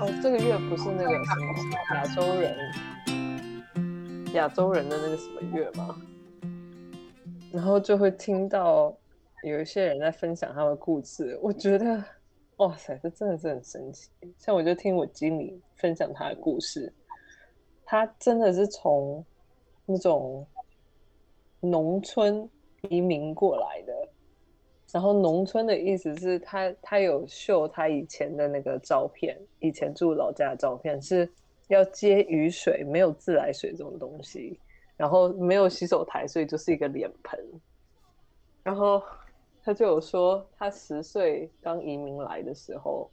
哦，这个月不是那个什么亚洲人，亚洲人的那个什么月吗？然后就会听到有一些人在分享他们的故事，我觉得哇塞，这真的是很神奇。像我就听我经理分享他的故事，他真的是从那种农村移民过来的。然后农村的意思是他他有秀他以前的那个照片，以前住老家的照片是要接雨水，没有自来水这种东西，然后没有洗手台，所以就是一个脸盆。然后他就有说，他十岁刚移民来的时候，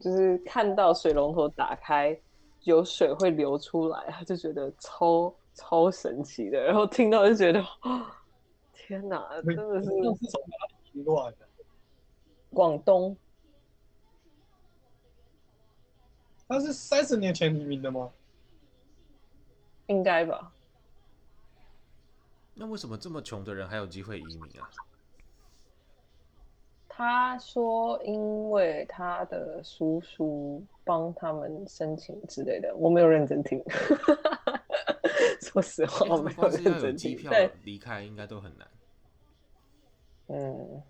就是看到水龙头打开有水会流出来，他就觉得超超神奇的。然后听到就觉得，天哪，真的是。广东，他是三十年前移民的吗？应该吧。那为什么这么穷的人还有机会移民啊？他说，因为他的叔叔帮他们申请之类的，我没有认真听。说实话，我没有认真听。机票离开应该都很难。嗯，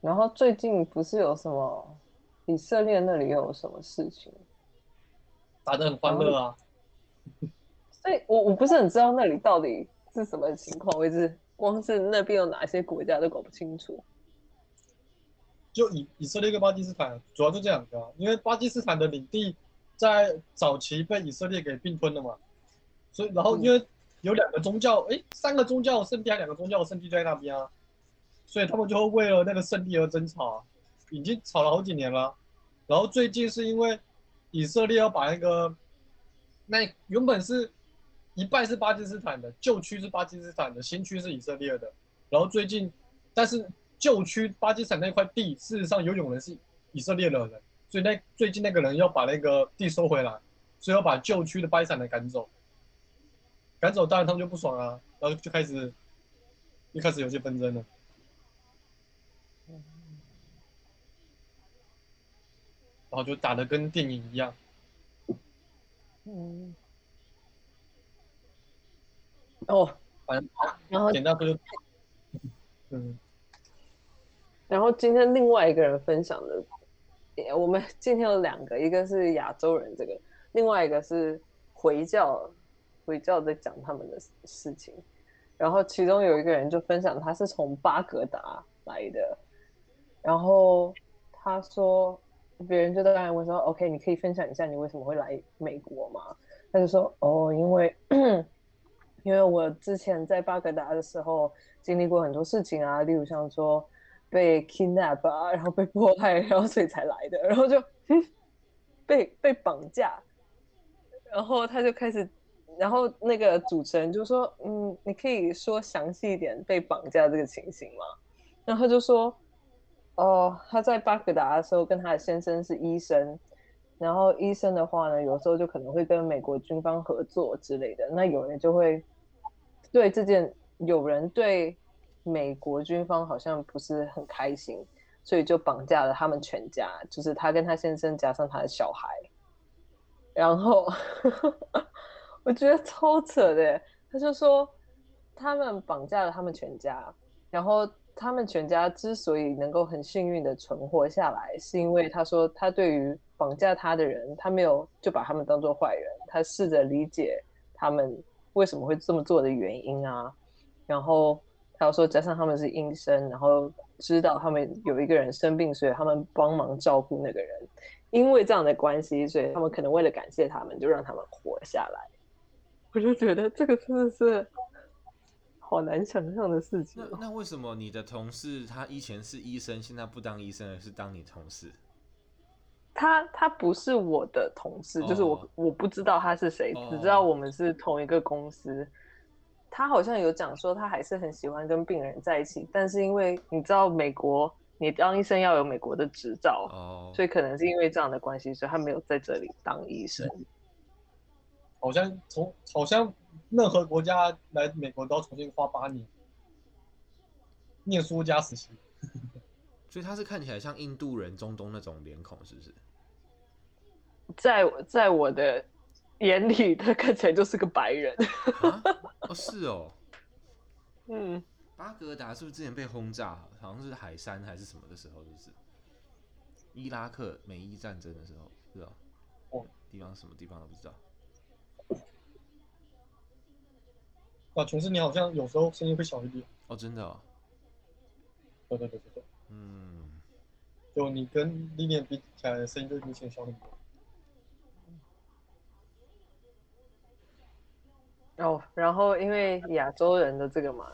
然后最近不是有什么以色列那里有什么事情，打得很欢乐啊。所以我我不是很知道那里到底是什么情况，我一直光是那边有哪些国家都搞不清楚。就以以色列跟巴基斯坦主要就这两个，因为巴基斯坦的领地在早期被以色列给并吞了嘛，所以然后因为。有两个宗教，哎，三个宗教圣地还两个宗教圣地在那边啊，所以他们就会为了那个圣地而争吵，已经吵了好几年了。然后最近是因为以色列要把那个那原本是一半是巴基斯坦的旧区是巴基斯坦的，新区是以色列的。然后最近，但是旧区巴基斯坦那块地事实上有有人是以色列的人，所以那最近那个人要把那个地收回来，所以要把旧区的巴基斯坦人赶走。赶走，当然他们就不爽啊，然后就开始，一开始有些纷争了，然后就打得跟电影一样，嗯，哦，反正然后简单说就，嗯，然后今天另外一个人分享的，我们今天有两个，一个是亚洲人，这个，另外一个是回教。回教在讲他们的事情，然后其中有一个人就分享他是从巴格达来的，然后他说别人就在刚才问说：“OK，你可以分享一下你为什么会来美国吗？”他就说：“哦，因为 因为我之前在巴格达的时候经历过很多事情啊，例如像说被 kidnap 啊，然后被迫害，然后所以才来的，然后就 被被绑架，然后他就开始。”然后那个主持人就说：“嗯，你可以说详细一点被绑架这个情形吗？”然后他就说：“哦，他在巴格达的时候跟他的先生是医生，然后医生的话呢，有时候就可能会跟美国军方合作之类的。那有人就会对这件，有人对美国军方好像不是很开心，所以就绑架了他们全家，就是他跟他先生加上他的小孩，然后。”我觉得超扯的，他就说他们绑架了他们全家，然后他们全家之所以能够很幸运的存活下来，是因为他说他对于绑架他的人，他没有就把他们当做坏人，他试着理解他们为什么会这么做的原因啊，然后他说加上他们是医生，然后知道他们有一个人生病，所以他们帮忙照顾那个人，因为这样的关系，所以他们可能为了感谢他们，就让他们活下来。我就觉得这个真的是好难想象的事情。那那为什么你的同事他以前是医生，现在不当医生，而是当你同事？他他不是我的同事，就是我我不知道他是谁，只知道我们是同一个公司。他好像有讲说他还是很喜欢跟病人在一起，但是因为你知道美国，你当医生要有美国的执照，所以可能是因为这样的关系，所以他没有在这里当医生。好像从好像任何国家来美国都要重新花八年念书加实习，所以他是看起来像印度人、中东那种脸孔，是不是？在在我的眼里，他看起来就是个白人。啊？哦，是哦。嗯。巴格达是不是之前被轰炸？好像是海山还是什么的时候，就是伊拉克美伊战争的时候，是吧？哦，地方什么地方都不知道。啊，琼斯，你好像有时候声音会小一点。哦，真的哦。对对对对对。嗯。就你跟历练比起来，声音就明显小很多。哦，然后因为亚洲人的这个嘛。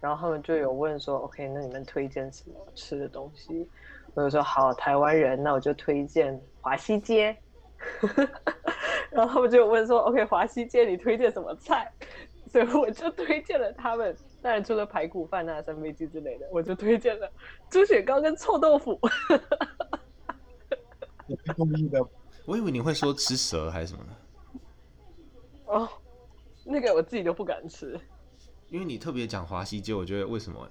然后他们就有问说：“OK，那你们推荐什么吃的东西？”我就说：“好，台湾人，那我就推荐华西街。”然后他们就有问说：“OK，华西街你推荐什么菜？”所以我就推荐了他们。当然除了排骨饭啊、三杯鸡之类的，我就推荐了猪血糕跟臭豆腐。你是故意的？我以为你会说吃蛇还是什么呢？哦，那个我自己都不敢吃。因为你特别讲华西街，我觉得为什么？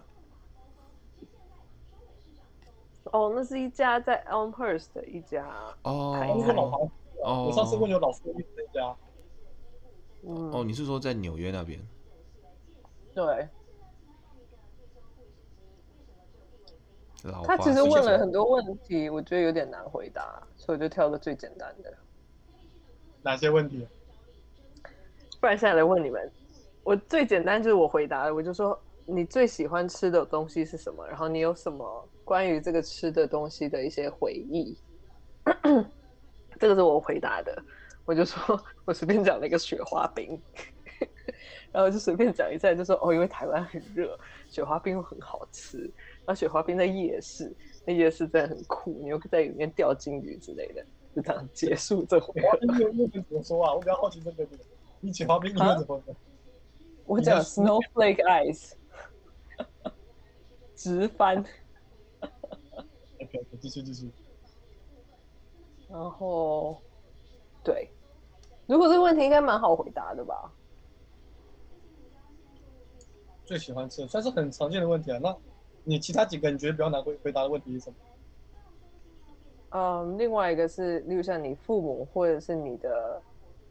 哦，那是一家在 Elmhurst 的一家哦，那是老房子。哦，我上次问有老师的那家。嗯。哦，你是说在纽约那边？对。老他其实问了很多问题，我觉得有点难回答，所以我就挑个最简单的。哪些问题？不然现在来问你们。我最简单就是我回答的，我就说你最喜欢吃的东西是什么？然后你有什么关于这个吃的东西的一些回忆？这个是我回答的，我就说我随便讲了一个雪花冰，然后就随便讲一下，就说哦，因为台湾很热，雪花冰很好吃。然后雪花冰在夜市，那夜市真的很酷，你又在里面钓金鱼之类的，就这样结束这回合。你有你怎么说啊？我比较好奇这个，你雪花冰你怎么？我讲 snowflake ice，直翻。OK，继续继续。然后，对，如果这个问题应该蛮好回答的吧？最喜欢吃的算是很常见的问题啊。那你其他几个你觉得比较难回回答的问题是什么？嗯，另外一个是，例如像你父母或者是你的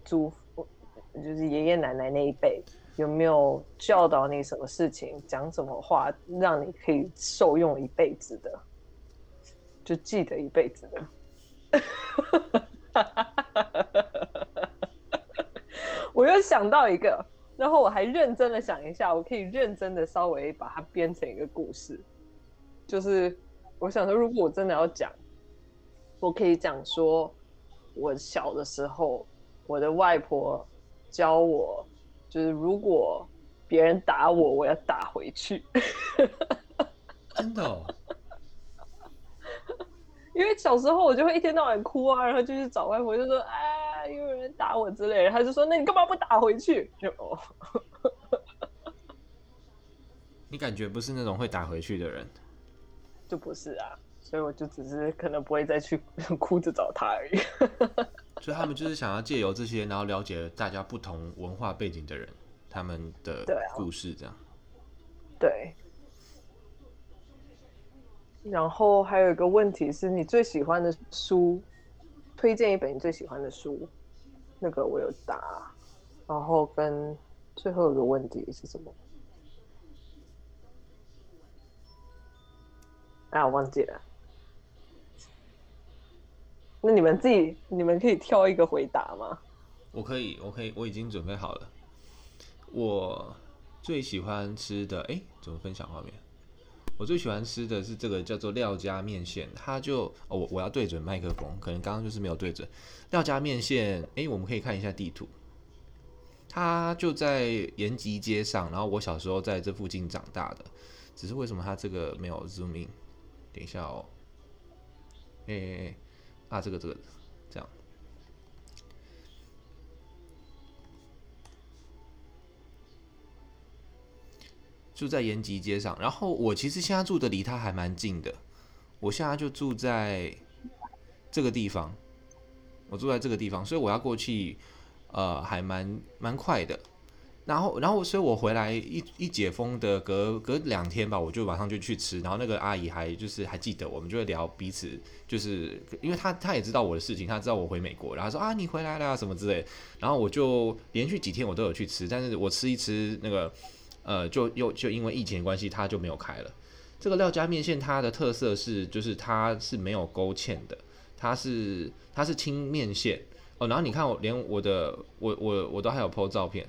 祖父，就是爷爷奶奶那一辈。有没有教导你什么事情，讲什么话，让你可以受用一辈子的，就记得一辈子的。我又想到一个，然后我还认真的想一下，我可以认真的稍微把它编成一个故事。就是我想说，如果我真的要讲，我可以讲说，我小的时候，我的外婆教我。就是如果别人打我，我要打回去。真的哦？因为小时候我就会一天到晚哭啊，然后就去找外婆，就说：“哎，有人打我之类的。”他就说：“那你干嘛不打回去？”就哦，你感觉不是那种会打回去的人？就不是啊，所以我就只是可能不会再去 哭着找他而已。所以他们就是想要借由这些，然后了解大家不同文化背景的人，他们的故事，这样。对，啊。对。然后还有一个问题是你最喜欢的书，推荐一本你最喜欢的书，那个我有答。然后跟最后一个问题是什么？啊，我忘记了。那你们自己，你们可以挑一个回答吗？我可以，我可以，我已经准备好了。我最喜欢吃的，哎、怎么分享画面？我最喜欢吃的是这个叫做廖家面线，它就哦，我我要对准麦克风，可能刚刚就是没有对准。廖家面线，哎、我们可以看一下地图，它就在延吉街上，然后我小时候在这附近长大的，只是为什么它这个没有 zoom in？等一下哦，哎、欸。啊，这个这个住在延吉街上。然后我其实现在住的离他还蛮近的，我现在就住在这个地方，我住在这个地方，所以我要过去，呃，还蛮蛮快的。然后，然后，所以我回来一一解封的隔隔两天吧，我就马上就去吃。然后那个阿姨还就是还记得，我们就会聊彼此，就是因为她她也知道我的事情，她知道我回美国，然后说啊你回来了什么之类。然后我就连续几天我都有去吃，但是我吃一吃那个呃，就又就因为疫情的关系，它就没有开了。这个廖家面线它的特色是，就是它是没有勾芡的，它是它是清面线哦。然后你看我连我的我我我都还有 po 照片。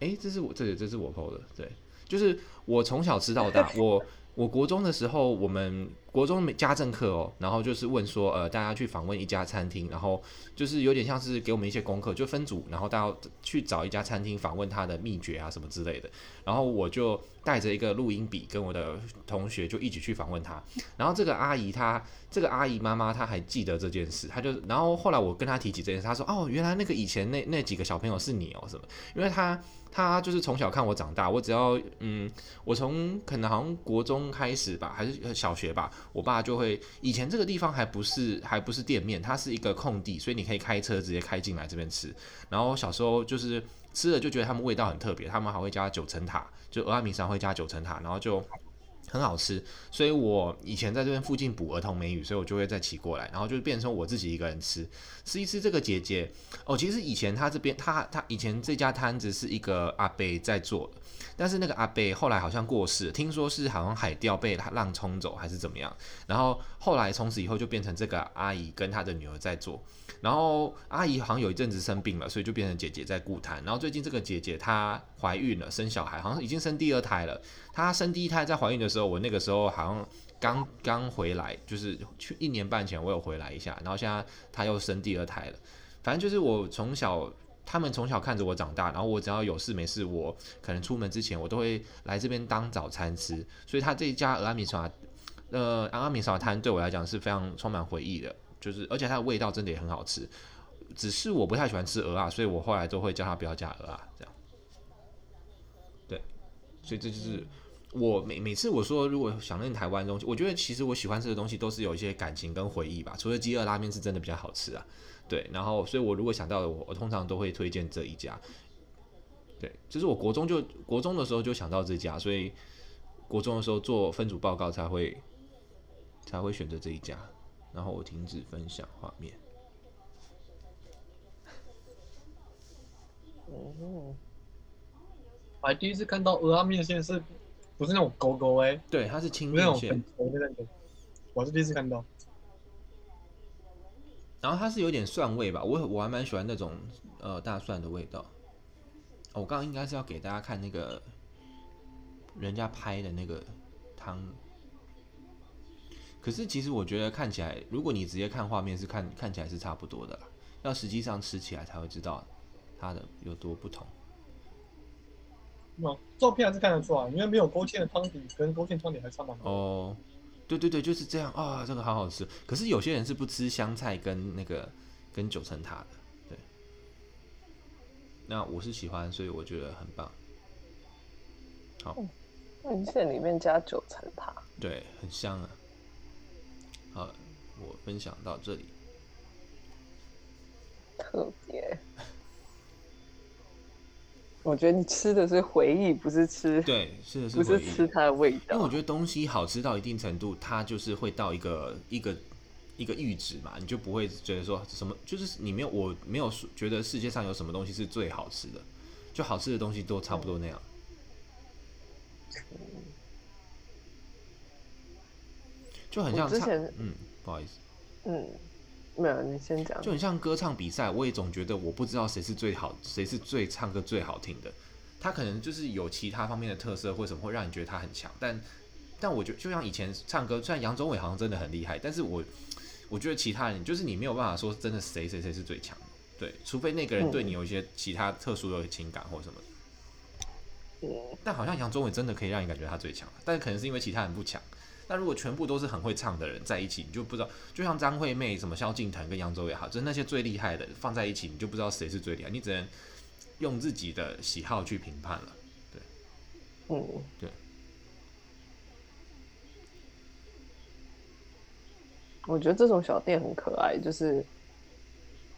诶，这是我这，这是我 PO 的，对，就是我从小吃到大，我我国中的时候，我们国中家政课哦，然后就是问说，呃，大家去访问一家餐厅，然后就是有点像是给我们一些功课，就分组，然后大家去找一家餐厅访问他的秘诀啊什么之类的，然后我就带着一个录音笔，跟我的同学就一起去访问他，然后这个阿姨她，这个阿姨妈妈她还记得这件事，她就，然后后来我跟她提起这件事，她说，哦，原来那个以前那那几个小朋友是你哦，什么，因为她。她就是从小看我长大，我只要嗯，我从可能好像国中开始吧，还是小学吧，我爸就会以前这个地方还不是还不是店面，它是一个空地，所以你可以开车直接开进来这边吃。然后小时候就是吃了就觉得他们味道很特别，他们还会加九层塔，就蚵仔面上会加九层塔，然后就。很好吃，所以我以前在这边附近补儿童美语，所以我就会再骑过来，然后就变成我自己一个人吃，吃一吃这个姐姐哦。其实以前他这边他他以前这家摊子是一个阿伯在做，但是那个阿伯后来好像过世，听说是好像海钓被浪冲走还是怎么样，然后后来从此以后就变成这个阿姨跟她的女儿在做。然后阿姨好像有一阵子生病了，所以就变成姐姐在顾摊。然后最近这个姐姐她怀孕了，生小孩，好像已经生第二胎了。她生第一胎在怀孕的时候，我那个时候好像刚刚回来，就是去一年半前我有回来一下。然后现在她又生第二胎了。反正就是我从小，他们从小看着我长大。然后我只要有事没事，我可能出门之前，我都会来这边当早餐吃。所以他这一家蚵仔面线，呃，蚵仔面线摊对我来讲是非常充满回忆的。就是，而且它的味道真的也很好吃，只是我不太喜欢吃鹅啊，所以我后来都会叫他不要加鹅啊，这样。对，所以这就是我每每次我说如果想念台湾东西，我觉得其实我喜欢吃的东西都是有一些感情跟回忆吧。除了鸡二拉面是真的比较好吃啊，对。然后，所以我如果想到的我，我通常都会推荐这一家。对，就是我国中就国中的时候就想到这家，所以国中的时候做分组报告才会才会选择这一家。然后我停止分享画面。哦，我还第一次看到鹅拉面线是，不是那种勾勾哎？对，它是清面线。我是第一次看到。然后它是有点蒜味吧，我我还蛮喜欢那种呃大蒜的味道。哦，我刚刚应该是要给大家看那个人家拍的那个汤。可是其实我觉得看起来，如果你直接看画面是看看起来是差不多的啦，要实际上吃起来才会知道它的有多不同。哦，照片还是看得出来，因为没有勾芡的汤底跟勾芡汤底还差蛮多。哦，对对对，就是这样啊，哦，这个好好吃。可是有些人是不吃香菜跟那个跟九层塔的，对。那我是喜欢，所以我觉得很棒。好，面线里面加九层塔，对，很香啊。好，我分享到这里。特别，我觉得你吃的是回忆，不是吃。对，是的是，不是吃它的味道。因为我觉得东西好吃到一定程度，它就是会到一个一个一个阈值嘛，你就不会觉得说什么，就是你没有，我没有觉得世界上有什么东西是最好吃的，就好吃的东西都差不多那样。嗯就很像之前，嗯，不好意思，嗯，没有，你先讲。就很像歌唱比赛，我也总觉得我不知道谁是最好，谁是最唱歌最好听的。他可能就是有其他方面的特色，或什么会让你觉得他很强。但，但我觉得就像以前唱歌，虽然杨宗纬好像真的很厉害，但是我我觉得其他人就是你没有办法说真的谁谁谁是最强的，对，除非那个人对你有一些其他特殊的情感或什么。嗯，但好像杨宗纬真的可以让你感觉他最强，但可能是因为其他人不强。那如果全部都是很会唱的人在一起，你就不知道，就像张惠妹、什么萧敬腾跟杨宗纬好，就是那些最厉害的放在一起，你就不知道谁是最厉害，你只能用自己的喜好去评判了。对，嗯，对。我觉得这种小店很可爱，就是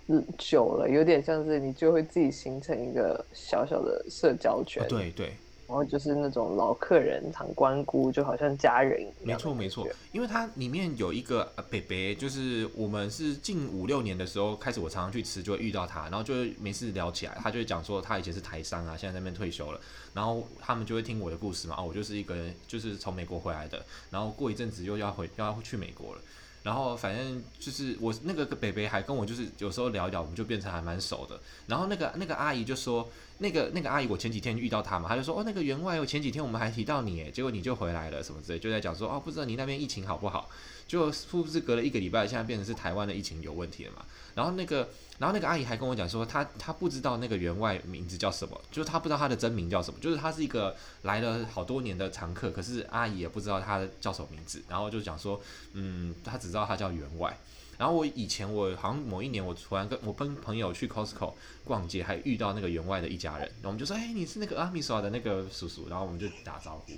嗯，久了有点像是你就会自己形成一个小小的社交圈。哦、对对。然后就是那种老客人常光顾，就好像家人一样。没错没错，因为它里面有一个北北，就是我们是近五六年的时候开始，我常常去吃，就会遇到他，然后就会没事聊起来，他就会讲说他以前是台商啊，现在在那边退休了，然后他们就会听我的故事嘛，哦，我就是一个人，就是从美国回来的，然后过一阵子又要回要去美国了。然后反正就是我那个北北还跟我就是有时候聊一聊，我们就变成还蛮熟的。然后那个那个阿姨就说，那个那个阿姨我前几天遇到她嘛，她就说哦，那个员外，我前几天我们还提到你诶，结果你就回来了什么之类，就在讲说哦，不知道你那边疫情好不好？就是不是隔了一个礼拜，现在变成是台湾的疫情有问题了嘛？然后那个。然后那个阿姨还跟我讲说，她她不知道那个员外名字叫什么，就是她不知道她的真名叫什么，就是她是一个来了好多年的常客，可是阿姨也不知道她叫什么名字。然后就讲说，嗯，她只知道她叫员外。然后我以前我好像某一年我突然跟我跟朋友去 Costco 逛街，还遇到那个员外的一家人，然后我们就说，哎，你是那个阿米索的那个叔叔，然后我们就打招呼。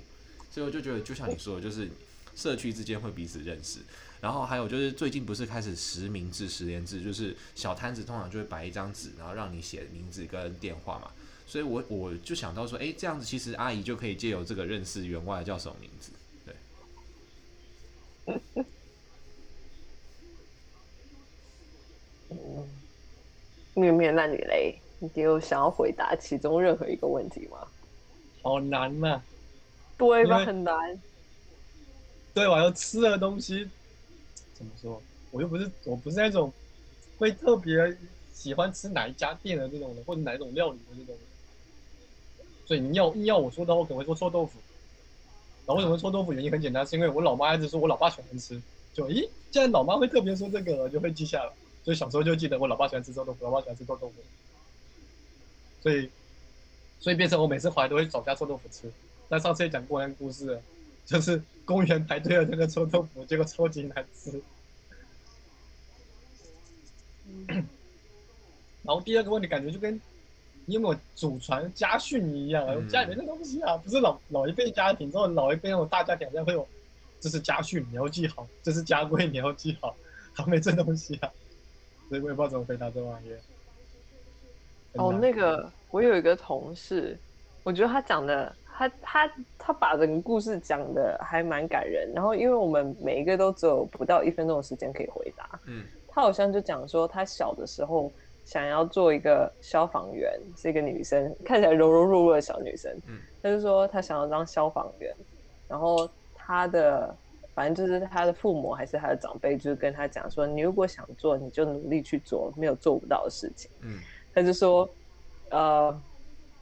所以我就觉得，就像你说的，就是社区之间会彼此认识。然后还有就是最近不是开始实名制、实联制，就是小摊子通常就会摆一张纸，然后让你写名字跟电话嘛。所以我我就想到说，哎，这样子其实阿姨就可以借由这个认识员外叫什么名字，对。嗯，面面，那你嘞？你有想要回答其中任何一个问题吗？好难呐、啊，对吧？很难。对，我要吃的东西。怎么说？我又不是，我不是那种会特别喜欢吃哪一家店的这种人，或者哪一种料理的这种。所以你要硬要我说的话，我可能会说臭豆腐。然后为什么臭豆腐？原因很简单，是因为我老妈一直说我老爸喜欢吃。就咦，既然老妈会特别说这个，我就会记下了。所以小时候就记得我老爸喜欢吃臭豆腐，老爸喜欢吃臭豆腐。所以，所以变成我每次回来都会找家臭豆腐吃。但上次也讲过那个故事，就是。公园排队的那个臭豆腐，结果超级难吃。然后第二个问题，感觉就跟你有没有祖传家训一样，嗯、家里面的东西啊，不是老老一辈家庭，之后老一辈那种大家庭，好像会有，这是家训，你要记好；这是家规，你要记好。还没这东西啊，所以我也不知道怎么回答这玩意。哦，那个我有一个同事，我觉得他讲的。他他他把整个故事讲的还蛮感人，然后因为我们每一个都只有不到一分钟的时间可以回答，嗯，他好像就讲说他小的时候想要做一个消防员，是一个女生，看起来柔柔弱弱的小女生，嗯，他就说他想要当消防员，然后他的反正就是他的父母还是他的长辈，就是跟他讲说，你如果想做，你就努力去做，没有做不到的事情，嗯，他就说，呃。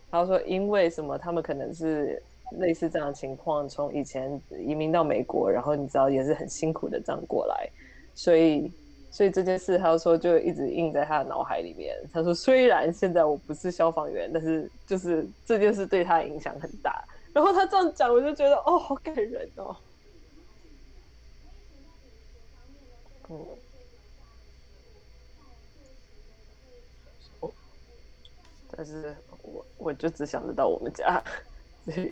他说：“因为什么？他们可能是类似这样的情况，从以前移民到美国，然后你知道也是很辛苦的这样过来，所以，所以这件事，他说就一直印在他的脑海里面。他说，虽然现在我不是消防员，但是就是这件事对他影响很大。然后他这样讲，我就觉得哦，好感人哦。嗯。”但是我我就只想得到我们家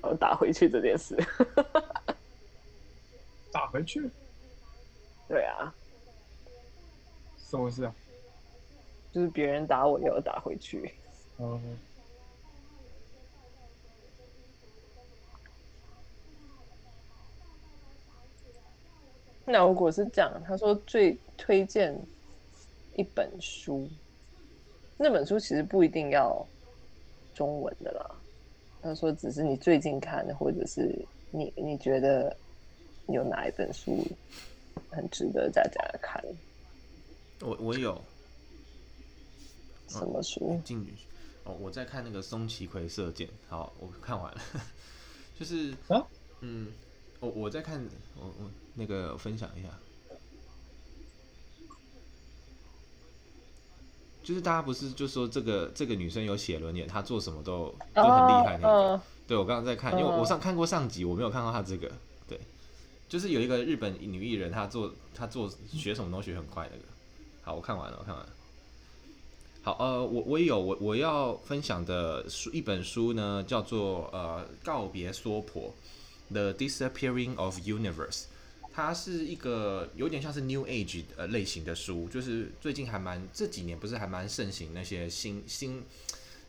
要打回去这件事，打回去？对啊，什么事啊？就是别人打我，也要打回去。嗯。那如果是这样，他说最推荐一本书，那本书其实不一定要。中文的啦，他说只是你最近看的，或者是你你觉得有哪一本书很值得大家看？我我有什么书？进、哦、哦，我在看那个松崎葵射箭，好，我看完了，就是啊，嗯，我我在看，我我那个分享一下。就是大家不是就说这个这个女生有写轮眼，她做什么都都很厉害那个。Uh, uh, 对，我刚刚在看，因为我上看过上集，我没有看到她这个。对，就是有一个日本女艺人，她做她做学什么东西很快那个。好，我看完了，我看完了。好，呃，我我也有我我要分享的书一本书呢，叫做呃告别娑婆，《The Disappearing of Universe》。它是一个有点像是 New Age 呃类型的书，就是最近还蛮这几年不是还蛮盛行那些新新，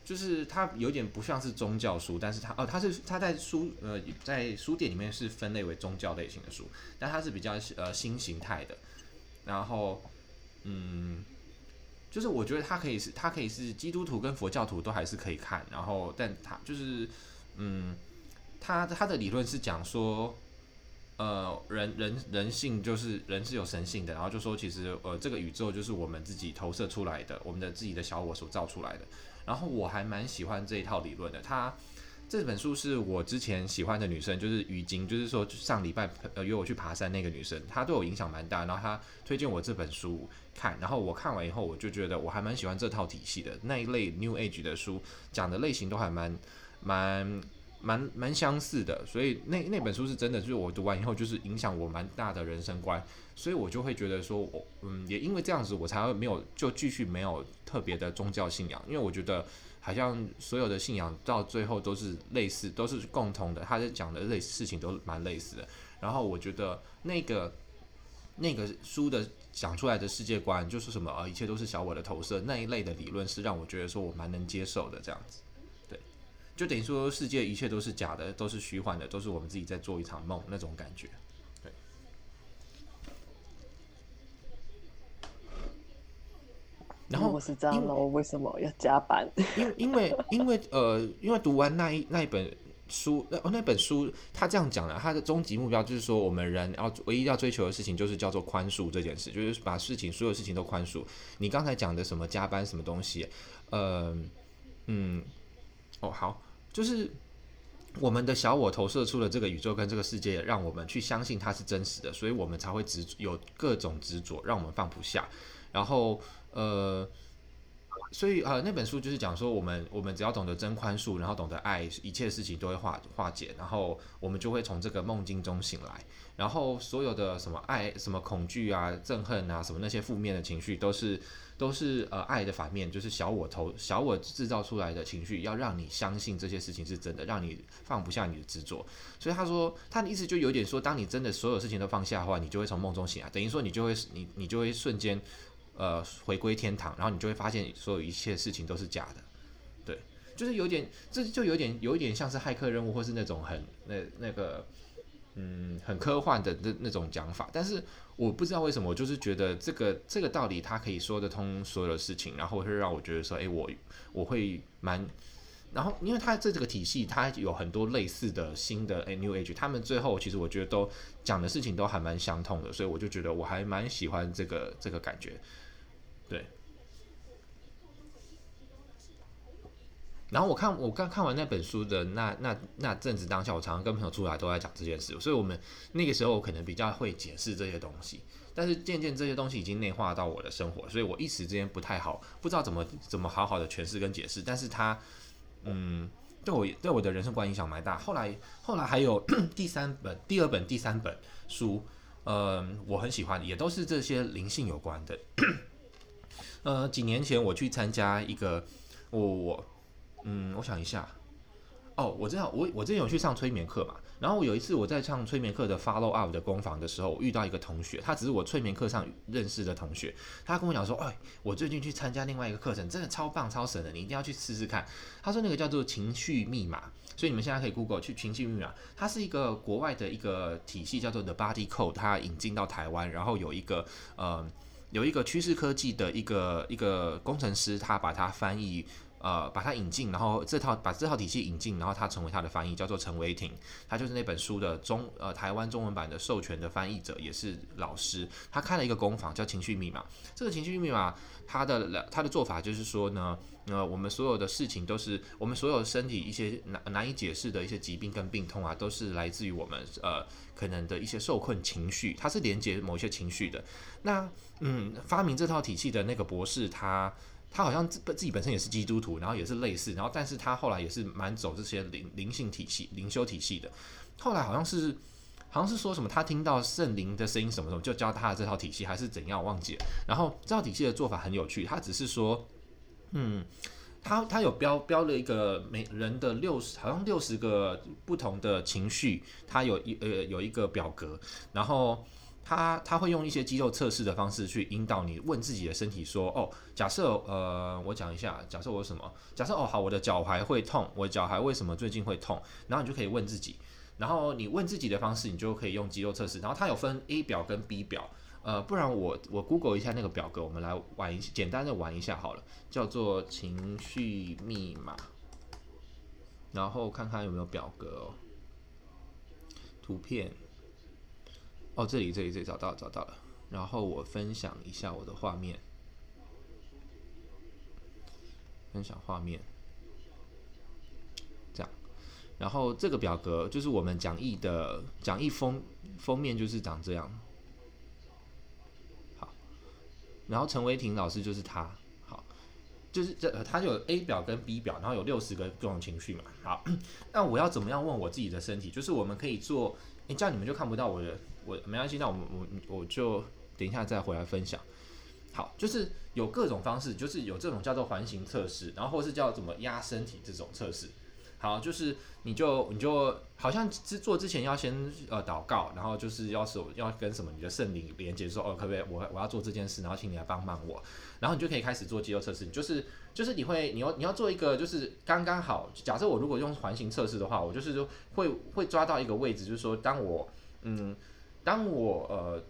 就是它有点不像是宗教书，但是它哦它是它在书呃在书店里面是分类为宗教类型的书，但它是比较呃新形态的，然后嗯。就是我觉得它可以是，它可以是基督徒跟佛教徒都还是可以看，然后，但它就是，嗯，它它的理论是讲说，呃，人人人性就是人是有神性的，然后就说其实呃这个宇宙就是我们自己投射出来的，我们的自己的小我所造出来的，然后我还蛮喜欢这一套理论的，它。这本书是我之前喜欢的女生，就是于晶，就是说上礼拜呃约我去爬山那个女生，她对我影响蛮大，然后她推荐我这本书看，然后我看完以后，我就觉得我还蛮喜欢这套体系的那一类 New Age 的书，讲的类型都还蛮蛮蛮蛮相似的，所以那那本书是真的，就是我读完以后就是影响我蛮大的人生观，所以我就会觉得说，我嗯也因为这样子，我才会没有就继续没有特别的宗教信仰，因为我觉得。好像所有的信仰到最后都是类似，都是共同的。他在讲的类似事情都蛮类似的。然后我觉得那个那个书的讲出来的世界观，就是什么啊，一切都是小我的投射那一类的理论，是让我觉得说我蛮能接受的。这样子，就等于说世界一切都是假的，都是虚幻的，都是我们自己在做一场梦那种感觉。对然后我是这样喽，为什么要加班？因因为因为呃，因为读完那一那一本书，那那本书他这样讲了，他的终极目标就是说，我们人要唯一要追求的事情就是叫做宽恕这件事，就是把事情所有事情都宽恕。你刚才讲的什么加班什么东西，呃，嗯，哦好，就是我们的小我投射出了这个宇宙跟这个世界，让我们去相信它是真实的，所以我们才会执有各种执着，让我们放不下，然后。呃，所以呃，那本书就是讲说，我们我们只要懂得真宽恕，然后懂得爱，一切事情都会化化解，然后我们就会从这个梦境中醒来，然后所有的什么爱、什么恐惧啊、憎恨啊、什么那些负面的情绪，都是都是呃爱的反面，就是小我投小我制造出来的情绪，要让你相信这些事情是真的，让你放不下你的执着。所以他说他的意思就有点说，当你真的所有事情都放下的话，你就会从梦中醒来，等于说你就会你你就会瞬间。呃，回归天堂，然后你就会发现所有一切事情都是假的，对，就是有点，这就有点，有一点像是骇客任务，或是那种很那那个，嗯，很科幻的那那种讲法。但是我不知道为什么，我就是觉得这个这个道理它可以说得通所有的事情，然后会让我觉得说，哎，我我会蛮，然后因为它这这个体系，它有很多类似的新的 New Age，他们最后其实我觉得都讲的事情都还蛮相通的，所以我就觉得我还蛮喜欢这个这个感觉。对，然后我看我刚看完那本书的那那那阵子当下，我常常跟朋友出来都在讲这件事，所以我们那个时候我可能比较会解释这些东西，但是渐渐这些东西已经内化到我的生活，所以我一时之间不太好，不知道怎么怎么好好的诠释跟解释，但是它嗯，对我对我的人生观影响蛮大。后来后来还有 第三本、第二本、第三本书，嗯，我很喜欢，也都是这些灵性有关的。呃，几年前我去参加一个，我我，嗯，我想一下，哦，我知道，我我之前有去上催眠课嘛，然后有一次我在上催眠课的 follow up 的工坊的时候，我遇到一个同学，他只是我催眠课上认识的同学，他跟我讲说，哎，我最近去参加另外一个课程，真的超棒超神的，你一定要去试试看。他说那个叫做情绪密码，所以你们现在可以 Google 去情绪密码，它是一个国外的一个体系，叫做 The Body Code，它引进到台湾，然后有一个呃。有一个趋势科技的一个一个工程师，他把它翻译，呃，把它引进，然后这套把这套体系引进，然后他成为他的翻译，叫做陈维廷，他就是那本书的中呃台湾中文版的授权的翻译者，也是老师。他开了一个工坊叫情绪密码，这个情绪密码，他的他的做法就是说呢，呃，我们所有的事情都是我们所有身体一些难难以解释的一些疾病跟病痛啊，都是来自于我们呃。可能的一些受困情绪，它是连接某一些情绪的。那嗯，发明这套体系的那个博士，他他好像自自己本身也是基督徒，然后也是类似，然后但是他后来也是蛮走这些灵灵性体系、灵修体系的。后来好像是好像是说什么，他听到圣灵的声音什么什么，就教他的这套体系还是怎样，忘记了。然后这套体系的做法很有趣，他只是说，嗯。他他有标标了一个每人的六十，好像六十个不同的情绪，他有一呃有一个表格，然后他他会用一些肌肉测试的方式去引导你问自己的身体说，哦，假设呃我讲一下，假设我什么，假设哦好，我的脚踝会痛，我脚踝为什么最近会痛？然后你就可以问自己，然后你问自己的方式，你就可以用肌肉测试，然后它有分 A 表跟 B 表。呃，不然我我 Google 一下那个表格，我们来玩一简单的玩一下好了，叫做情绪密码，然后看看有没有表格哦，图片，哦这里这里这里找到了找到了，然后我分享一下我的画面，分享画面，这样，然后这个表格就是我们讲义的讲义封封面就是长这样。好然后陈维婷老师就是他，好，就是这他就有 A 表跟 B 表，然后有六十个各种情绪嘛。好，那我要怎么样问我自己的身体？就是我们可以做，哎，这样你们就看不到我的，我没关系，那我我我就等一下再回来分享。好，就是有各种方式，就是有这种叫做环形测试，然后或是叫怎么压身体这种测试。好，就是你就你就好像之做之前要先呃祷告，然后就是要手要跟什么你的圣灵连接，说哦可不可以我我要做这件事，然后请你来帮忙我，然后你就可以开始做肌肉测试。就是就是你会你要你要做一个就是刚刚好，假设我如果用环形测试的话，我就是说会会抓到一个位置，就是说当我嗯当我呃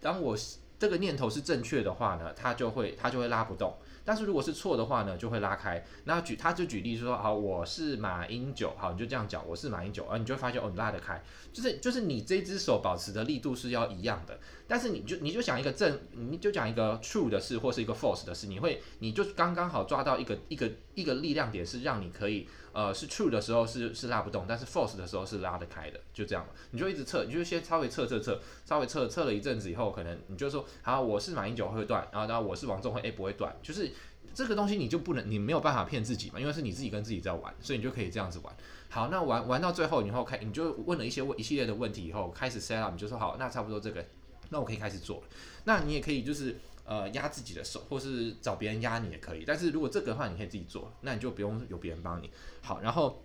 当我这个念头是正确的话呢，它就会它就会拉不动。但是如果是错的话呢，就会拉开。那举他就举例说，好，我是马英九，好，你就这样讲，我是马英九，啊，你就会发现哦，你拉得开，就是就是你这只手保持的力度是要一样的。但是你就你就讲一个正，你就讲一个 true 的事，或是一个 false 的事，你会你就刚刚好抓到一个一个一个力量点，是让你可以。呃，是 true 的时候是是拉不动，但是 false 的时候是拉得开的，就这样。你就一直测，你就先稍微测测测，稍微测测了一阵子以后，可能你就说，好，我是马英九会断，然后然后我是王中辉，哎，不会断，就是这个东西你就不能，你没有办法骗自己嘛，因为是你自己跟自己在玩，所以你就可以这样子玩。好，那玩玩到最后，以后开，你就问了一些问一系列的问题以后，开始 set up，你就说好，那差不多这个，那我可以开始做了。那你也可以就是。呃，压自己的手，或是找别人压你也可以。但是如果这个的话，你可以自己做，那你就不用有别人帮你。好，然后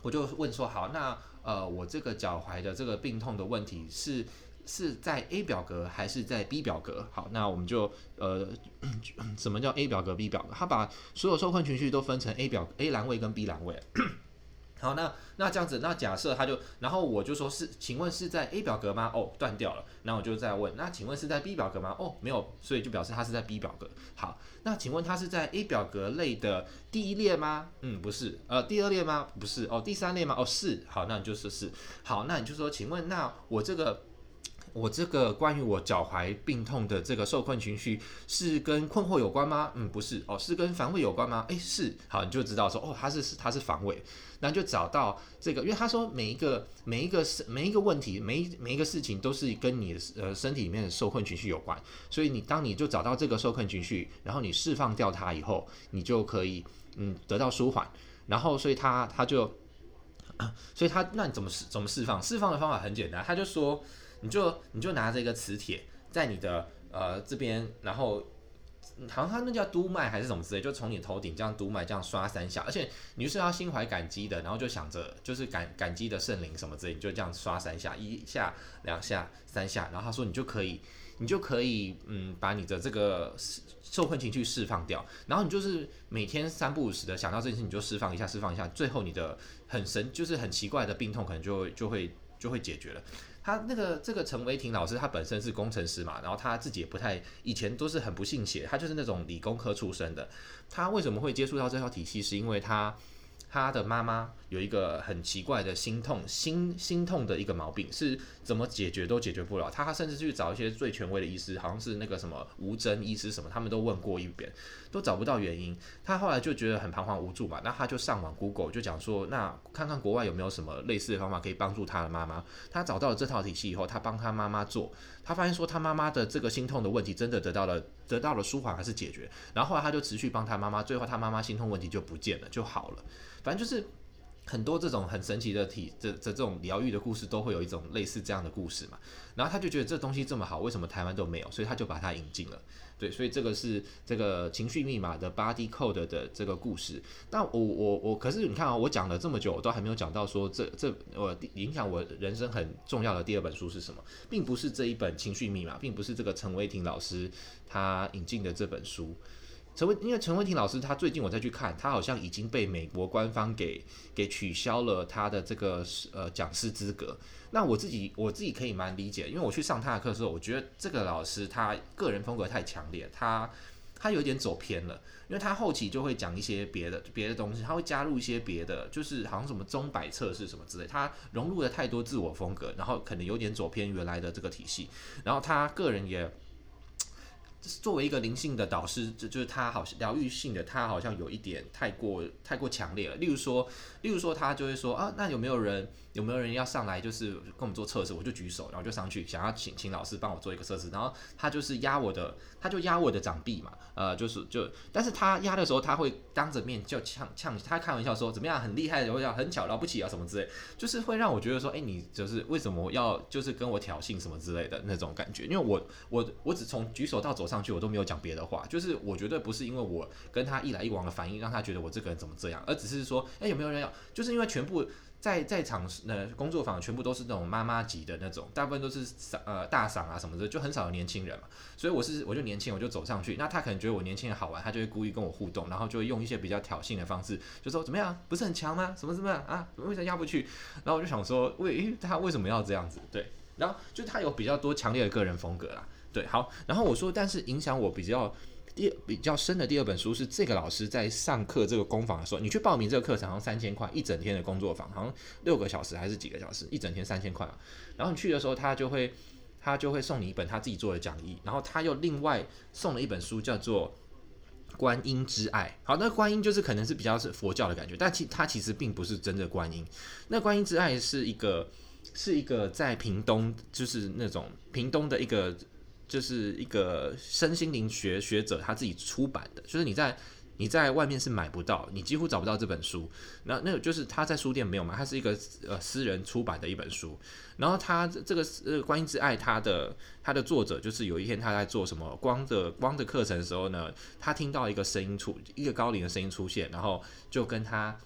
我就问说，好，那呃，我这个脚踝的这个病痛的问题是是在 A 表格还是在 B 表格？好，那我们就呃，什么叫 A 表格、B 表格？他把所有受困情绪都分成 A 表 A 栏位跟 B 栏位。好，那那这样子，那假设他就，然后我就说是，请问是在 A 表格吗？哦，断掉了。那我就再问，那请问是在 B 表格吗？哦，没有，所以就表示他是在 B 表格。好，那请问他是在 A 表格类的第一列吗？嗯，不是。呃，第二列吗？不是。哦，第三列吗？哦，是。好，那你就说是。好，那你就说，请问那我这个。我这个关于我脚踝病痛的这个受困情绪是跟困惑有关吗？嗯，不是哦，是跟防卫有关吗？诶，是，好，你就知道说哦，他是他是防卫，那就找到这个，因为他说每一个每一个是每一个问题，每一每一个事情都是跟你的呃身体里面的受困情绪有关，所以你当你就找到这个受困情绪，然后你释放掉它以后，你就可以嗯得到舒缓，然后所以他他就，所以他那你怎么释怎么释放？释放的方法很简单，他就说。你就你就拿着一个磁铁在你的呃这边，然后好像他那叫督脉还是什么之类，就从你头顶这样督脉这样刷三下，而且你就是要心怀感激的，然后就想着就是感感激的圣灵什么之类，你就这样刷三下，一下两下三下，然后他说你就可以你就可以嗯把你的这个受困情绪释放掉，然后你就是每天三不五时的想到这件事你就释放一下释放一下，最后你的很神就是很奇怪的病痛可能就就会就会解决了。他那个这个陈维婷老师，他本身是工程师嘛，然后他自己也不太，以前都是很不信邪，他就是那种理工科出身的。他为什么会接触到这套体系？是因为他他的妈妈。有一个很奇怪的心痛心心痛的一个毛病，是怎么解决都解决不了。他甚至去找一些最权威的医师，好像是那个什么吴峥医师什么，他们都问过一遍，都找不到原因。他后来就觉得很彷徨无助嘛，那他就上网 Google 就讲说，那看看国外有没有什么类似的方法可以帮助他的妈妈。他找到了这套体系以后，他帮他妈妈做，他发现说他妈妈的这个心痛的问题真的得到了得到了舒缓还是解决。然后后来他就持续帮他妈妈，最后他妈妈心痛问题就不见了，就好了。反正就是。很多这种很神奇的体这这这种疗愈的故事，都会有一种类似这样的故事嘛。然后他就觉得这东西这么好，为什么台湾都没有？所以他就把它引进了。对，所以这个是这个情绪密码的 Body Code 的这个故事。那我我我，可是你看啊，我讲了这么久，我都还没有讲到说这这我影响我人生很重要的第二本书是什么，并不是这一本情绪密码，并不是这个陈为廷老师他引进的这本书。陈文，因为陈文婷老师他最近我再去看，他好像已经被美国官方给给取消了他的这个呃讲师资格。那我自己我自己可以蛮理解，因为我去上他的课的时候，我觉得这个老师他个人风格太强烈，他他有点走偏了，因为他后期就会讲一些别的别的东西，他会加入一些别的，就是好像什么钟摆测试什么之类，他融入了太多自我风格，然后可能有点走偏原来的这个体系，然后他个人也。作为一个灵性的导师，就就是他好像疗愈性的，他好像有一点太过太过强烈了。例如说，例如说，他就会说啊，那有没有人有没有人要上来，就是跟我们做测试？我就举手，然后就上去，想要请请老师帮我做一个测试。然后他就是压我的，他就压我的掌臂嘛，呃，就是就，但是他压的时候，他会当着面就呛呛，他开玩笑说怎么样，很厉害的，或者很巧了不起啊什么之类，就是会让我觉得说，哎，你就是为什么要就是跟我挑衅什么之类的那种感觉？因为我我我只从举手到走上去，我都没有讲别的话，就是我绝对不是因为我跟他一来一往的反应，让他觉得我这个人怎么这样，而只是说，哎，有没有人要？就是因为全部在在场呃工作坊全部都是那种妈妈级的那种，大部分都是呃大嗓啊什么的，就很少有年轻人嘛。所以我是我就年轻，我就走上去，那他可能觉得我年轻人好玩，他就会故意跟我互动，然后就会用一些比较挑衅的方式，就说怎么样，不是很强吗？什么什么啊？为什么压不去？然后我就想说，为他为什么要这样子？对，然后就他有比较多强烈的个人风格啦。对，好，然后我说，但是影响我比较第比较深的第二本书是这个老师在上课这个工坊的时候，你去报名这个课程，好像三千块一整天的工作坊，好像六个小时还是几个小时，一整天三千块。然后你去的时候，他就会他就会送你一本他自己做的讲义，然后他又另外送了一本书，叫做《观音之爱》。好，那观音就是可能是比较是佛教的感觉，但其他其实并不是真的观音。那观音之爱是一个是一个在屏东，就是那种屏东的一个。就是一个身心灵学学者他自己出版的，就是你在你在外面是买不到，你几乎找不到这本书。那那个就是他在书店没有买，他是一个呃私人出版的一本书。然后他这个呃观音之爱，他的他的作者就是有一天他在做什么光的光的课程的时候呢，他听到一个声音出一个高龄的声音出现，然后就跟他。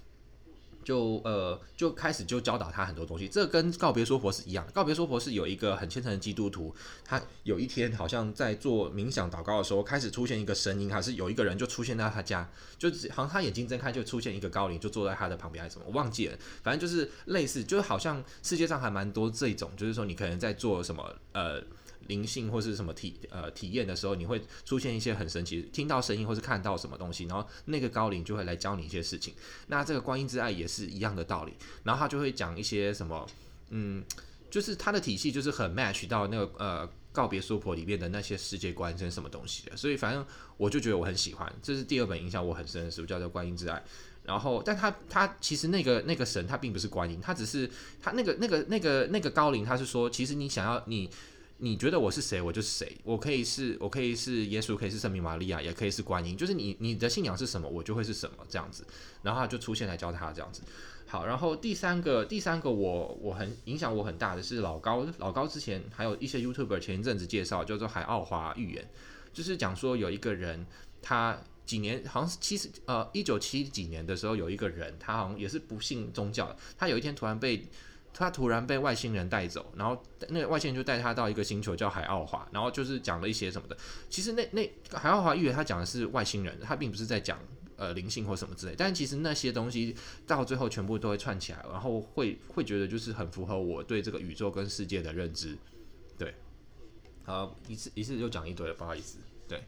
就呃就开始就教导他很多东西，这跟告别说佛是一样。告别说佛是有一个很虔诚的基督徒，他有一天好像在做冥想祷告的时候，开始出现一个声音，还是有一个人就出现在他家，就好像他眼睛睁开就出现一个高龄，就坐在他的旁边还是什么，我忘记了。反正就是类似，就好像世界上还蛮多这种，就是说你可能在做什么呃。灵性或是什么体呃体验的时候，你会出现一些很神奇，听到声音或是看到什么东西，然后那个高灵就会来教你一些事情。那这个观音之爱也是一样的道理，然后他就会讲一些什么，嗯，就是他的体系就是很 match 到那个呃告别娑婆里面的那些世界观是什么东西的，所以反正我就觉得我很喜欢，这是第二本影响我很深的书，叫做观音之爱。然后，但他他其实那个那个神他并不是观音，他只是他那个那个那个那个高灵，他是说其实你想要你。你觉得我是谁，我就是谁。我可以是，我可以是耶稣，可以是圣母玛利亚，也可以是观音。就是你，你的信仰是什么，我就会是什么这样子。然后他就出现来教他这样子。好，然后第三个，第三个我我很影响我很大的是老高，老高之前还有一些 YouTuber 前一阵子介绍叫做海奥华预言，就是讲说有一个人，他几年好像是七十呃一九七几年的时候，有一个人他好像也是不信宗教，他有一天突然被。他突然被外星人带走，然后那个外星人就带他到一个星球叫海奥华，然后就是讲了一些什么的。其实那那海奥华预言他讲的是外星人，他并不是在讲呃灵性或什么之类。但其实那些东西到最后全部都会串起来，然后会会觉得就是很符合我对这个宇宙跟世界的认知。对，好，一次一次就讲一堆，不好意思。对，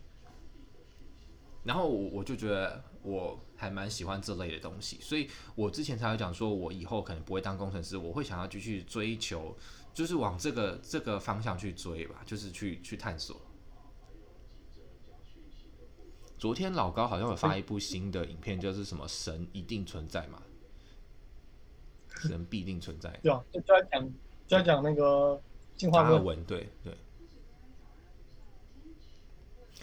然后我我就觉得我。还蛮喜欢这类的东西，所以我之前才有讲说，我以后可能不会当工程师，我会想要继续追求，就是往这个这个方向去追吧，就是去去探索。昨天老高好像有发一部新的影片，就是什么神一定存在嘛，神必定存在。对啊，就在讲就在讲那个进化论，对对。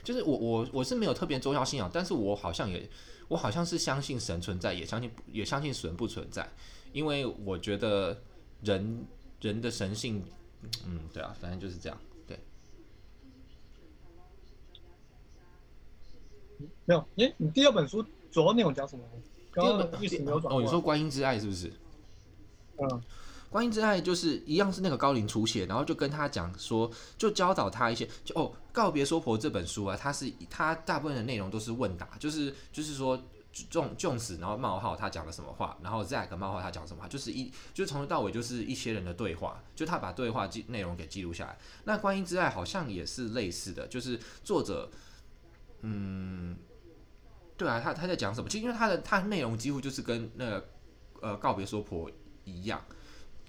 就是我我我是没有特别宗教信仰，但是我好像也。我好像是相信神存在，也相信也相信神不存在。因为我觉得人人的神性，嗯，对啊，反正就是这样。对，没有，哎，你第二本书主要内容讲什么？刚刚意思没有转哦，你说观音之爱是不是？嗯。观音之爱就是一样是那个高龄出现，然后就跟他讲说，就教导他一些，就哦，告别说婆这本书啊，它是它大部分的内容都是问答，就是就是说，重重死，然后冒号他讲了什么话，然后 Zack 冒号他讲什么话，就是一就从头到尾就是一些人的对话，就他把对话记内容给记录下来。那观音之爱好像也是类似的，就是作者，嗯，对啊，他他在讲什么？其实因为他的他的内容几乎就是跟那个呃告别说婆一样。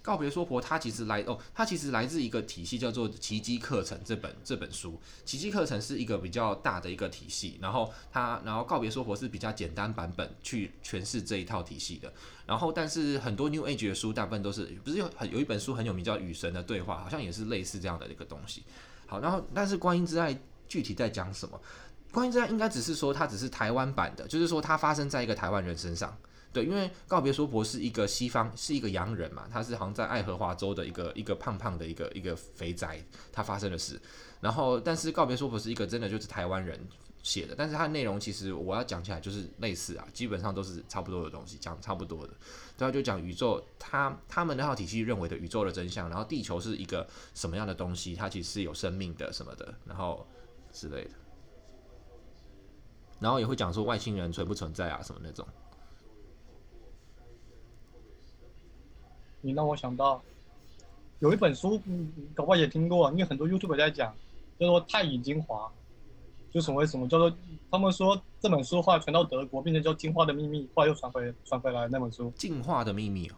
告别说婆，它其实来哦，它其实来自一个体系，叫做奇迹课程这本这本书。奇迹课程是一个比较大的一个体系，然后它，然后告别说婆是比较简单版本去诠释这一套体系的。然后，但是很多 New Age 的书，大部分都是不是有很有一本书很有名叫《与神的对话》，好像也是类似这样的一个东西。好，然后但是观音之爱具体在讲什么？观音之爱应该只是说它只是台湾版的，就是说它发生在一个台湾人身上。对，因为告别说婆是一个西方，是一个洋人嘛，他是好像在爱荷华州的一个一个胖胖的一个一个肥宅，他发生的事。然后，但是告别说婆是一个真的就是台湾人写的，但是它的内容其实我要讲起来就是类似啊，基本上都是差不多的东西，讲差不多的。对，就讲宇宙，他他们那套体系认为的宇宙的真相，然后地球是一个什么样的东西，它其实是有生命的什么的，然后之类的。然后也会讲说外星人存不存在啊，什么那种。你让我想到，有一本书，嗯，搞不好也听过，因为很多 YouTube 在讲，叫做《太乙精华》，就所谓什么叫做，他们说这本书后来传到德国，并且叫《进化的秘密》，后来又传回传回来那本书，《进化的秘密》哦。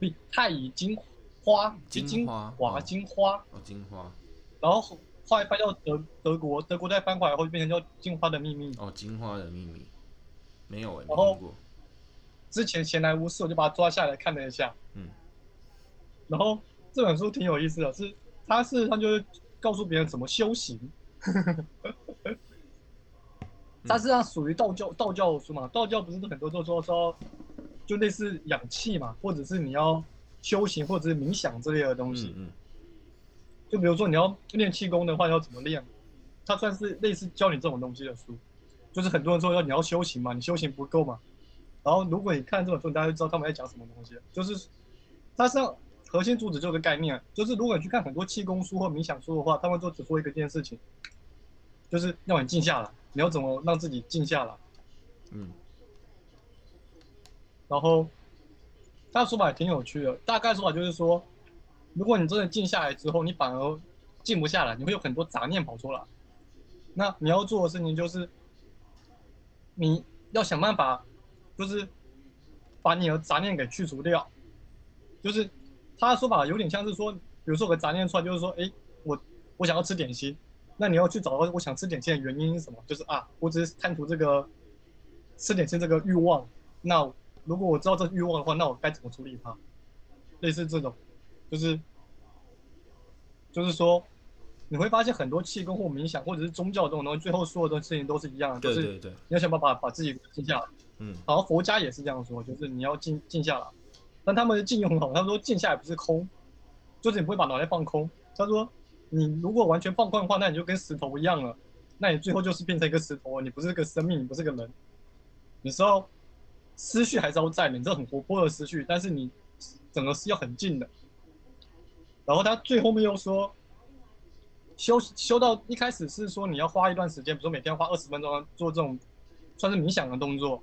对，《太乙精花》，精华，华精花，哦，精华。然后后来翻到德德国，德国再翻过来后就变成叫《进化的秘密》。哦，《进化的秘密》，没有哎，然后。之前闲来无事，我就把它抓下来看了一下。嗯，然后这本书挺有意思的，是它是它就是告诉别人怎么修行。它实际上属于道教道教的书嘛？道教不是很多都说说，就类似养气嘛，或者是你要修行，或者是冥想之类的东西。嗯，就比如说你要练气功的话，要怎么练？它算是类似教你这种东西的书。就是很多人说要你要修行嘛，你修行不够嘛。然后，如果你看这本书，大家就知道他们在讲什么东西。就是，它是核心主旨这个概念，就是如果你去看很多气功书或冥想书的话，他们都只说一个件事情，就是让你静下来。你要怎么让自己静下来？嗯。然后，他的说法也挺有趣的。大概说法就是说，如果你真的静下来之后，你反而静不下来，你会有很多杂念跑出来。那你要做的事情就是，你要想办法。就是把你的杂念给去除掉，就是他的说法有点像是说，比如说有个杂念出来，就是说，哎，我我想要吃点心，那你要去找到我想吃点心的原因是什么？就是啊，我只是贪图这个吃点心这个欲望。那如果我知道这欲望的话，那我该怎么处理它？类似这种，就是就是说，你会发现很多气功或冥想或者是宗教这种东西，最后所有的事情都是一样的，就是你要想办法把自己静下来。嗯，然后佛家也是这样说，就是你要静静下来，但他们的静又很好，他们说静下来不是空，就是你不会把脑袋放空。他说，你如果完全放空的话，那你就跟石头一样了，那你最后就是变成一个石头，你不是个生命，你不是个人。你知道，思绪还是要在，你这很活泼的思绪，但是你整个是要很静的。然后他最后面又说，修修到一开始是说你要花一段时间，比如说每天花二十分钟做这种算是冥想的动作。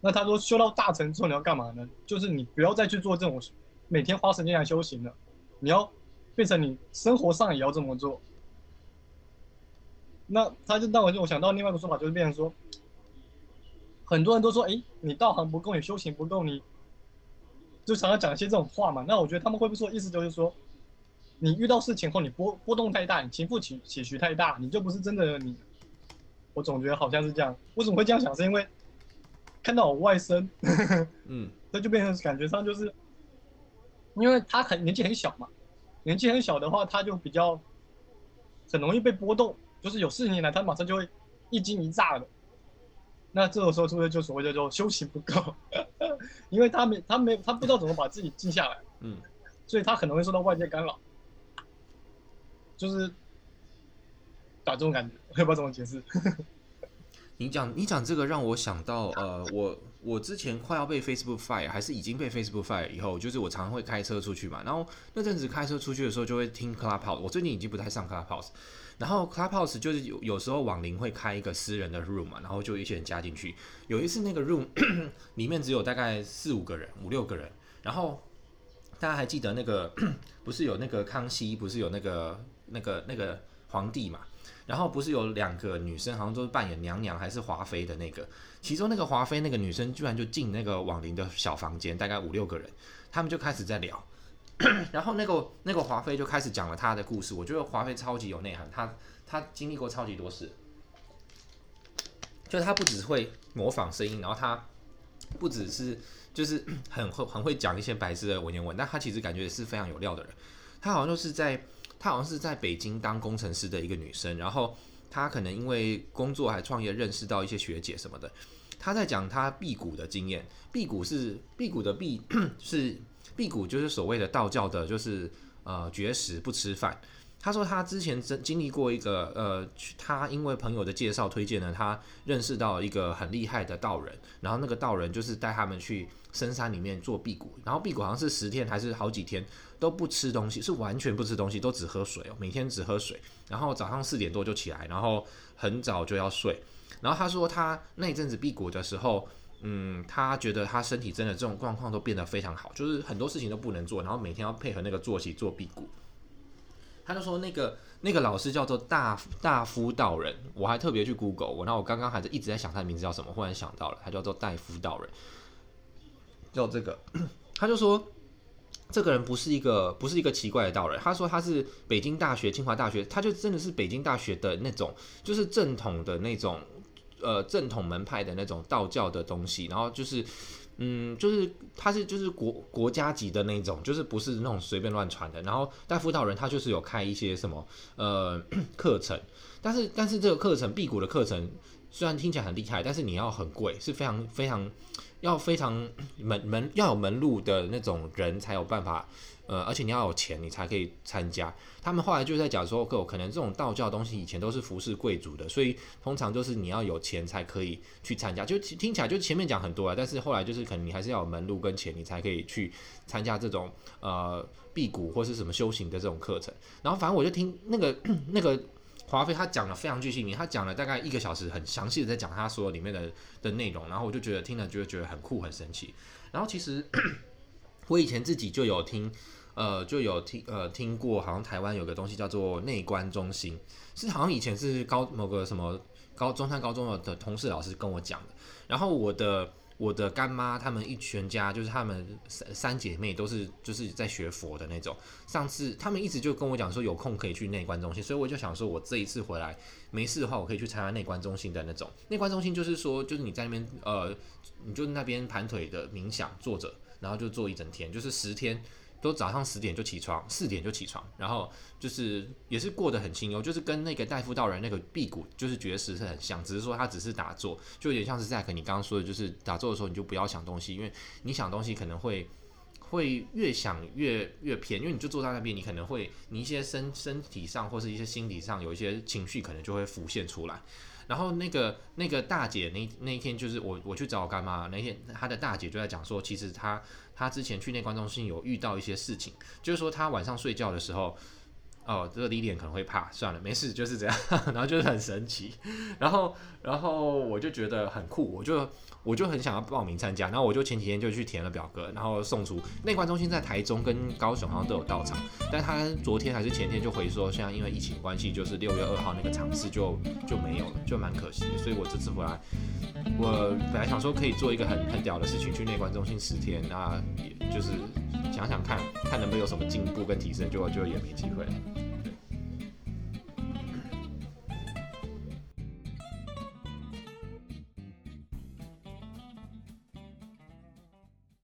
那他说修到大成之后你要干嘛呢？就是你不要再去做这种每天花时间来修行了，你要变成你生活上也要这么做。那他就让我就我想到另外一个说法，就是变成说，很多人都说，哎，你道行不够，你修行不够，你就常常讲一些这种话嘛。那我觉得他们会不会说意思就是说，你遇到事情后你波波动太大，你情绪起起伏太大，你就不是真的你。我总觉得好像是这样。为什么会这样想？是因为。看到我外甥，嗯，那就变成感觉上就是，因为他很年纪很小嘛，年纪很小的话，他就比较很容易被波动，就是有事情来，他马上就会一惊一乍的。那这个时候是不是就所谓的叫修行不够？因为他没他没他不知道怎么把自己静下来，嗯，所以他很容易受到外界干扰，就是打这种感觉，我也不知道怎么解释。你讲你讲这个让我想到，呃，我我之前快要被 Facebook fire，还是已经被 Facebook fire 以后，就是我常常会开车出去嘛，然后那阵子开车出去的时候就会听 Clubhouse，我最近已经不太上 Clubhouse，然后 Clubhouse 就是有有时候网龄会开一个私人的 room 嘛，然后就一些人加进去，有一次那个 room 里面只有大概四五个人，五六个人，然后大家还记得那个 不是有那个康熙，不是有那个那个那个皇帝嘛？然后不是有两个女生，好像都是扮演娘娘还是华妃的那个，其中那个华妃那个女生居然就进那个网林的小房间，大概五六个人，他们就开始在聊，然后那个那个华妃就开始讲了她的故事。我觉得华妃超级有内涵，她她经历过超级多事，就她不只会模仿声音，然后她不只是就是 很会很会讲一些白字的文言文，但她其实感觉也是非常有料的人。她好像就是在。她好像是在北京当工程师的一个女生，然后她可能因为工作还创业，认识到一些学姐什么的。她在讲她辟谷的经验，辟谷是辟谷的辟 是辟谷，就是所谓的道教的，就是呃绝食不吃饭。他说他之前经经历过一个呃，他因为朋友的介绍推荐呢，他认识到一个很厉害的道人，然后那个道人就是带他们去深山里面做辟谷，然后辟谷好像是十天还是好几天。都不吃东西，是完全不吃东西，都只喝水哦，每天只喝水。然后早上四点多就起来，然后很早就要睡。然后他说他那一阵子辟谷的时候，嗯，他觉得他身体真的这种状况都变得非常好，就是很多事情都不能做，然后每天要配合那个作息做辟谷。他就说那个那个老师叫做大大夫道人，我还特别去 Google，我那我刚刚还在一直在想他的名字叫什么，忽然想到了，他叫做大夫道人，叫这个，他就说。这个人不是一个不是一个奇怪的道人，他说他是北京大学、清华大学，他就真的是北京大学的那种，就是正统的那种，呃，正统门派的那种道教的东西。然后就是，嗯，就是他是就是国国家级的那种，就是不是那种随便乱传的。然后带辅导人他就是有开一些什么呃 课程，但是但是这个课程辟谷的课程虽然听起来很厉害，但是你要很贵，是非常非常。要非常门门要有门路的那种人才有办法，呃，而且你要有钱，你才可以参加。他们后来就在讲说，可能这种道教东西以前都是服侍贵族的，所以通常就是你要有钱才可以去参加。就听起来就前面讲很多啊，但是后来就是可能你还是要有门路跟钱，你才可以去参加这种呃辟谷或是什么修行的这种课程。然后反正我就听那个那个。华妃他讲了非常具细明，他讲了大概一个小时，很详细的在讲他说里面的的内容，然后我就觉得听了就觉得很酷很神奇。然后其实 我以前自己就有听，呃，就有听呃听过，好像台湾有个东西叫做内观中心，是好像以前是高某个什么高中山高中的的同事老师跟我讲的，然后我的。我的干妈他们一全家就是他们三三姐妹都是就是在学佛的那种。上次他们一直就跟我讲说有空可以去内观中心，所以我就想说我这一次回来没事的话，我可以去参加内观中心的那种。内观中心就是说就是你在那边呃，你就那边盘腿的冥想坐着，然后就坐一整天，就是十天。都早上十点就起床，四点就起床，然后就是也是过得很清幽，就是跟那个大夫道人那个辟谷就是绝食是很像，只是说他只是打坐，就有点像是在可你刚刚说的，就是打坐的时候你就不要想东西，因为你想东西可能会会越想越越偏，因为你就坐在那边，你可能会你一些身身体上或是一些心理上有一些情绪可能就会浮现出来。然后那个那个大姐那那一天就是我我去找我干妈那天，她的大姐就在讲说，其实她他之前去内观中心有遇到一些事情，就是说他晚上睡觉的时候，哦，这个李脸可能会怕，算了，没事，就是这样，然后就是很神奇，然后然后我就觉得很酷，我就。我就很想要报名参加，然后我就前几天就去填了表格，然后送出。内观中心在台中跟高雄好像都有到场，但他昨天还是前天就回说，现在因为疫情关系，就是六月二号那个场次就就没有了，就蛮可惜的。所以我这次回来，我本来想说可以做一个很很屌的事情，去内观中心十天，那也就是想想看看能不能有什么进步跟提升，就就也没机会。